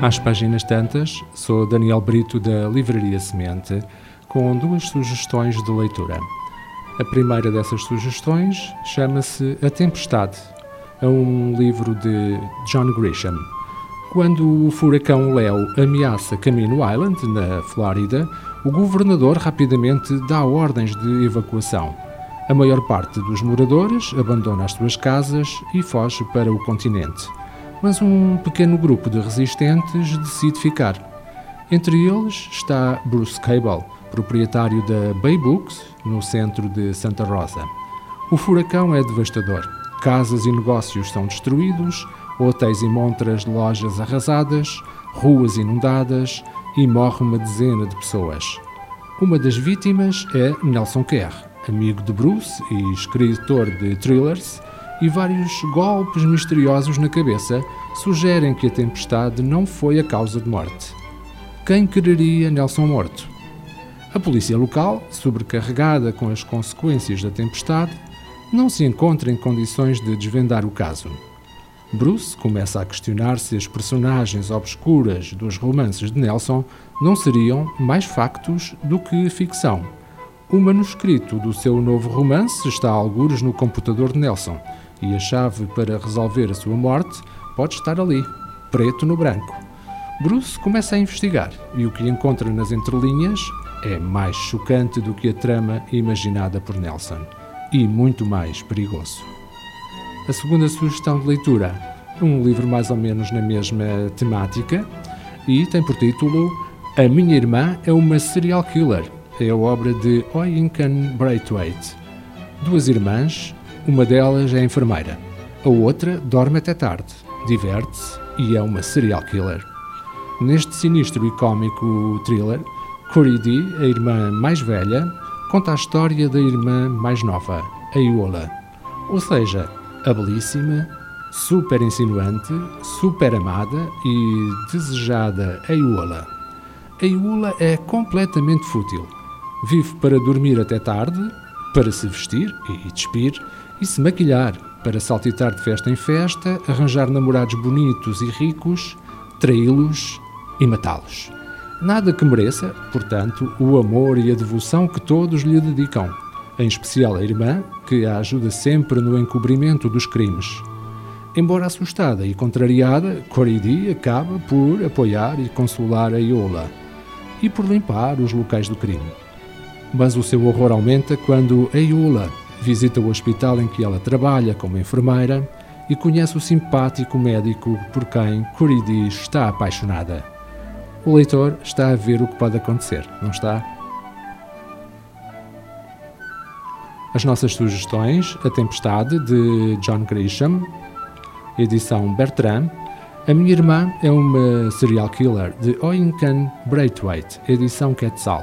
Às páginas tantas, sou Daniel Brito da Livraria Semente, com duas sugestões de leitura. A primeira dessas sugestões chama-se A Tempestade, é um livro de John Grisham. Quando o furacão Leo ameaça Camino Island, na Flórida, o governador rapidamente dá ordens de evacuação. A maior parte dos moradores abandona as suas casas e foge para o continente mas um pequeno grupo de resistentes decide ficar. Entre eles está Bruce Cable, proprietário da Bay Books, no centro de Santa Rosa. O furacão é devastador. Casas e negócios são destruídos, hotéis e montras de lojas arrasadas, ruas inundadas e morre uma dezena de pessoas. Uma das vítimas é Nelson Kerr, amigo de Bruce e escritor de thrillers, e vários golpes misteriosos na cabeça sugerem que a tempestade não foi a causa de morte. Quem quereria Nelson morto? A polícia local, sobrecarregada com as consequências da tempestade, não se encontra em condições de desvendar o caso. Bruce começa a questionar se as personagens obscuras dos romances de Nelson não seriam mais factos do que ficção. O manuscrito do seu novo romance está a algures no computador de Nelson e a chave para resolver a sua morte pode estar ali, preto no branco. Bruce começa a investigar e o que encontra nas entrelinhas é mais chocante do que a trama imaginada por Nelson e muito mais perigoso. A segunda sugestão de leitura, um livro mais ou menos na mesma temática e tem por título A Minha Irmã é uma Serial Killer. É a obra de Oyinkan Braithwaite. Duas irmãs, uma delas é enfermeira, a outra dorme até tarde, diverte-se e é uma serial killer. Neste sinistro e cômico thriller, Corey D, a irmã mais velha, conta a história da irmã mais nova, a Iola. Ou seja, a belíssima, super insinuante, super amada e desejada Iola. A Iola é completamente fútil. Vive para dormir até tarde, para se vestir e despir e se maquilhar para saltitar de festa em festa, arranjar namorados bonitos e ricos, traí-los e matá-los. Nada que mereça, portanto, o amor e a devoção que todos lhe dedicam, em especial a irmã, que a ajuda sempre no encobrimento dos crimes. Embora assustada e contrariada, Coridi acaba por apoiar e consolar a Iola e por limpar os locais do crime. Mas o seu horror aumenta quando a Iola visita o hospital em que ela trabalha como enfermeira e conhece o simpático médico por quem Curidi está apaixonada. O leitor está a ver o que pode acontecer, não está? As nossas sugestões: A Tempestade, de John Grisham, edição Bertrand. A Minha Irmã é uma serial killer, de Oinkan Braithwaite, edição Quetzal.